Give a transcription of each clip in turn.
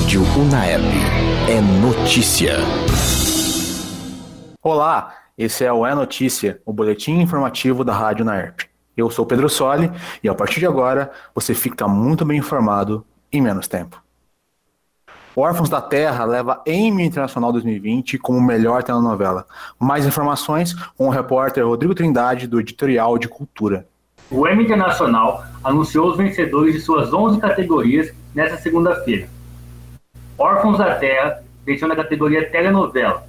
Rádio Unaep. É notícia. Olá, esse é o É Notícia, o boletim informativo da Rádio Unaep. Eu sou Pedro Soli e a partir de agora você fica muito bem informado em menos tempo. Órfãos da Terra leva Emmy Internacional 2020 como melhor telenovela. Mais informações com o repórter Rodrigo Trindade, do Editorial de Cultura. O Emmy Internacional anunciou os vencedores de suas 11 categorias nesta segunda-feira. Órfãos da Terra venceu na categoria Telenovela.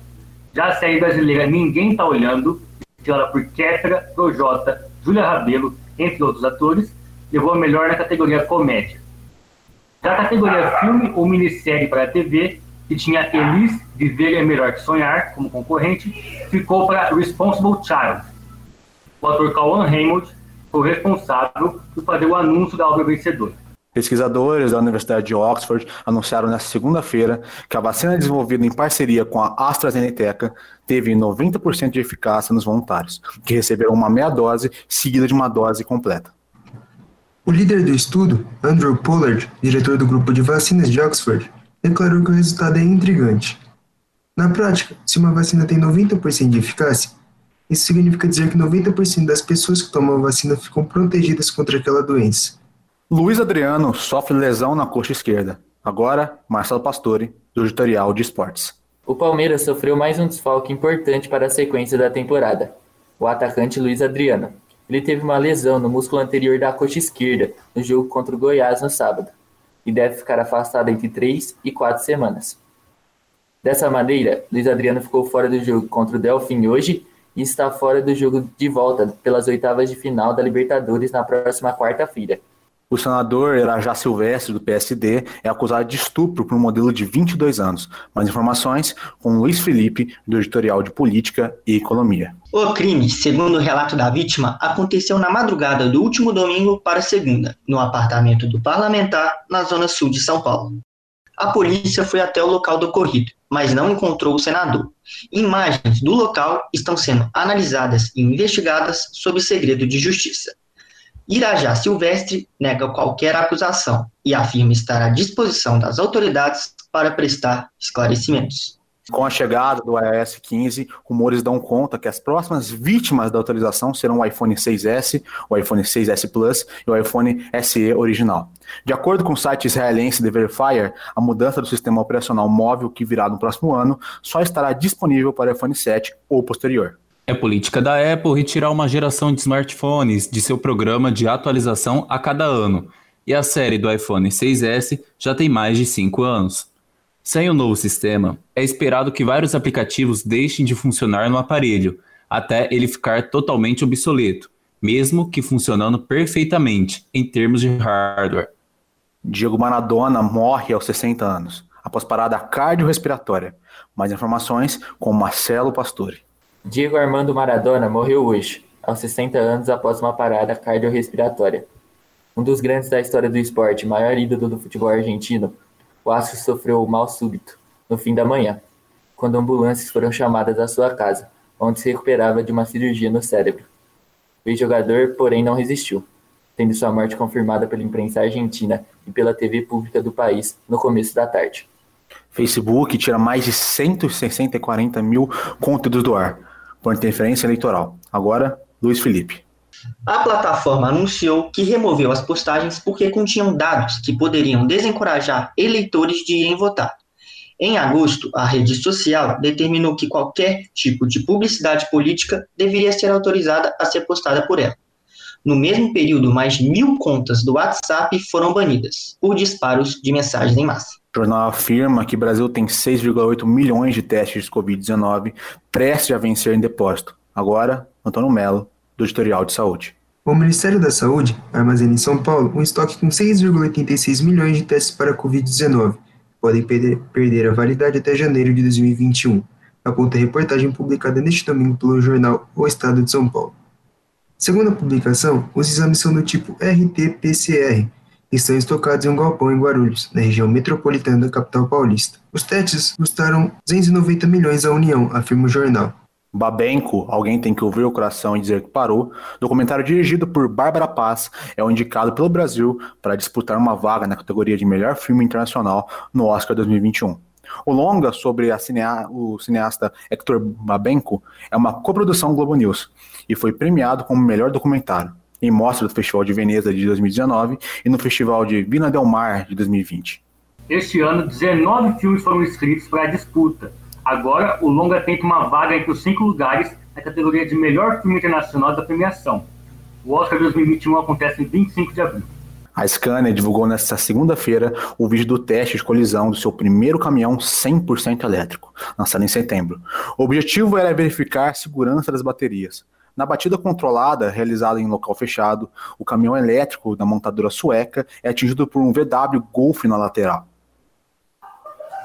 Já a série brasileira Ninguém Tá Olhando, estrelada por Kéfera, Projota, Júlia Rabelo, entre outros atores, levou a melhor na categoria Comédia. Da categoria filme ou minissérie para a TV, que tinha Elis Viver é Melhor que Sonhar como concorrente, ficou para Responsible Child. O ator Cauan Raymond foi responsável por fazer o anúncio da obra vencedora. Pesquisadores da Universidade de Oxford anunciaram nesta segunda-feira que a vacina desenvolvida em parceria com a AstraZeneca teve 90% de eficácia nos voluntários, que receberam uma meia dose seguida de uma dose completa. O líder do estudo, Andrew Pollard, diretor do grupo de vacinas de Oxford, declarou que o resultado é intrigante. Na prática, se uma vacina tem 90% de eficácia, isso significa dizer que 90% das pessoas que tomam a vacina ficam protegidas contra aquela doença. Luiz Adriano sofre lesão na coxa esquerda. Agora, Marcelo Pastore, do editorial de esportes. O Palmeiras sofreu mais um desfalque importante para a sequência da temporada. O atacante Luiz Adriano, ele teve uma lesão no músculo anterior da coxa esquerda no jogo contra o Goiás no sábado e deve ficar afastado entre 3 e 4 semanas. Dessa maneira, Luiz Adriano ficou fora do jogo contra o Delfim hoje e está fora do jogo de volta pelas oitavas de final da Libertadores na próxima quarta-feira. O senador Irajá Silvestre, do PSD, é acusado de estupro por um modelo de 22 anos. Mais informações com Luiz Felipe, do editorial de Política e Economia. O crime, segundo o relato da vítima, aconteceu na madrugada do último domingo para segunda, no apartamento do parlamentar, na zona sul de São Paulo. A polícia foi até o local do ocorrido, mas não encontrou o senador. Imagens do local estão sendo analisadas e investigadas sob segredo de justiça. Irajá Silvestre nega qualquer acusação e afirma estar à disposição das autoridades para prestar esclarecimentos. Com a chegada do iOS 15, rumores dão conta que as próximas vítimas da atualização serão o iPhone 6S, o iPhone 6S Plus e o iPhone SE original. De acordo com o site israelense The Verifier, a mudança do sistema operacional móvel que virá no próximo ano só estará disponível para o iPhone 7 ou posterior. É política da Apple retirar uma geração de smartphones de seu programa de atualização a cada ano, e a série do iPhone 6S já tem mais de 5 anos. Sem o novo sistema, é esperado que vários aplicativos deixem de funcionar no aparelho, até ele ficar totalmente obsoleto, mesmo que funcionando perfeitamente em termos de hardware. Diego Maradona morre aos 60 anos, após parada cardiorrespiratória. Mais informações com Marcelo Pastore. Diego Armando Maradona morreu hoje, aos 60 anos após uma parada cardiorrespiratória. Um dos grandes da história do esporte, maior ídolo do futebol argentino, o astro sofreu mal súbito, no fim da manhã, quando ambulâncias foram chamadas à sua casa, onde se recuperava de uma cirurgia no cérebro. O ex-jogador, porém, não resistiu, tendo sua morte confirmada pela imprensa argentina e pela TV pública do país no começo da tarde. Facebook tira mais de 160 mil conteúdos do ar por interferência eleitoral. Agora, Luiz Felipe. A plataforma anunciou que removeu as postagens porque continham dados que poderiam desencorajar eleitores de irem votar. Em agosto, a rede social determinou que qualquer tipo de publicidade política deveria ser autorizada a ser postada por ela. No mesmo período, mais mil contas do WhatsApp foram banidas por disparos de mensagens em massa. O jornal afirma que o Brasil tem 6,8 milhões de testes de Covid-19 prestes a vencer em depósito. Agora, Antônio Melo, do Editorial de Saúde. O Ministério da Saúde armazena em São Paulo um estoque com 6,86 milhões de testes para Covid-19. Podem perder, a validade até janeiro de 2021, aponta a reportagem publicada neste domingo pelo jornal O Estado de São Paulo. Segundo a publicação, os exames são do tipo RT-PCR estão estocados em um galpão em Guarulhos, na região metropolitana da capital paulista. Os testes custaram 290 milhões à União, afirma o jornal. Babenco, Alguém Tem Que Ouvir o Coração e Dizer Que Parou, documentário dirigido por Bárbara Paz, é o indicado pelo Brasil para disputar uma vaga na categoria de melhor filme internacional no Oscar 2021. O longa sobre cinea o cineasta Hector Babenco é uma coprodução Globo News e foi premiado como melhor documentário em mostra do Festival de Veneza de 2019 e no Festival de Vina del Mar de 2020. Este ano, 19 filmes foram inscritos para a disputa, Agora, o longa tenta uma vaga entre os cinco lugares na categoria de melhor filme internacional da premiação. O Oscar 2021 acontece em 25 de abril. A Scania divulgou nesta segunda-feira o vídeo do teste de colisão do seu primeiro caminhão 100% elétrico, lançado em setembro. O objetivo era verificar a segurança das baterias. Na batida controlada, realizada em local fechado, o caminhão elétrico da montadora sueca é atingido por um VW Golf na lateral.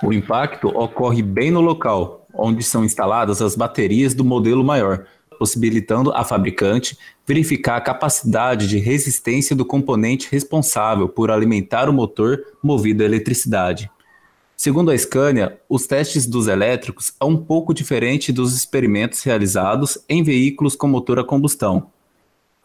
O impacto ocorre bem no local, onde são instaladas as baterias do modelo maior, possibilitando a fabricante verificar a capacidade de resistência do componente responsável por alimentar o motor movido a eletricidade. Segundo a Scania, os testes dos elétricos são um pouco diferente dos experimentos realizados em veículos com motor a combustão.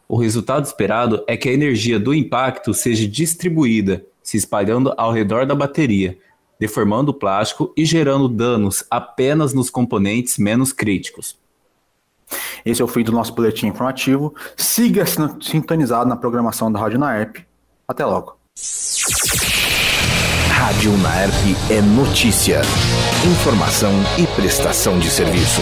O resultado esperado é que a energia do impacto seja distribuída, se espalhando ao redor da bateria, deformando o plástico e gerando danos apenas nos componentes menos críticos. Esse é o fim do nosso boletim informativo. Siga sintonizado na programação da Rádio Naerp. Até logo. Rádio Naerp é notícia, informação e prestação de serviço.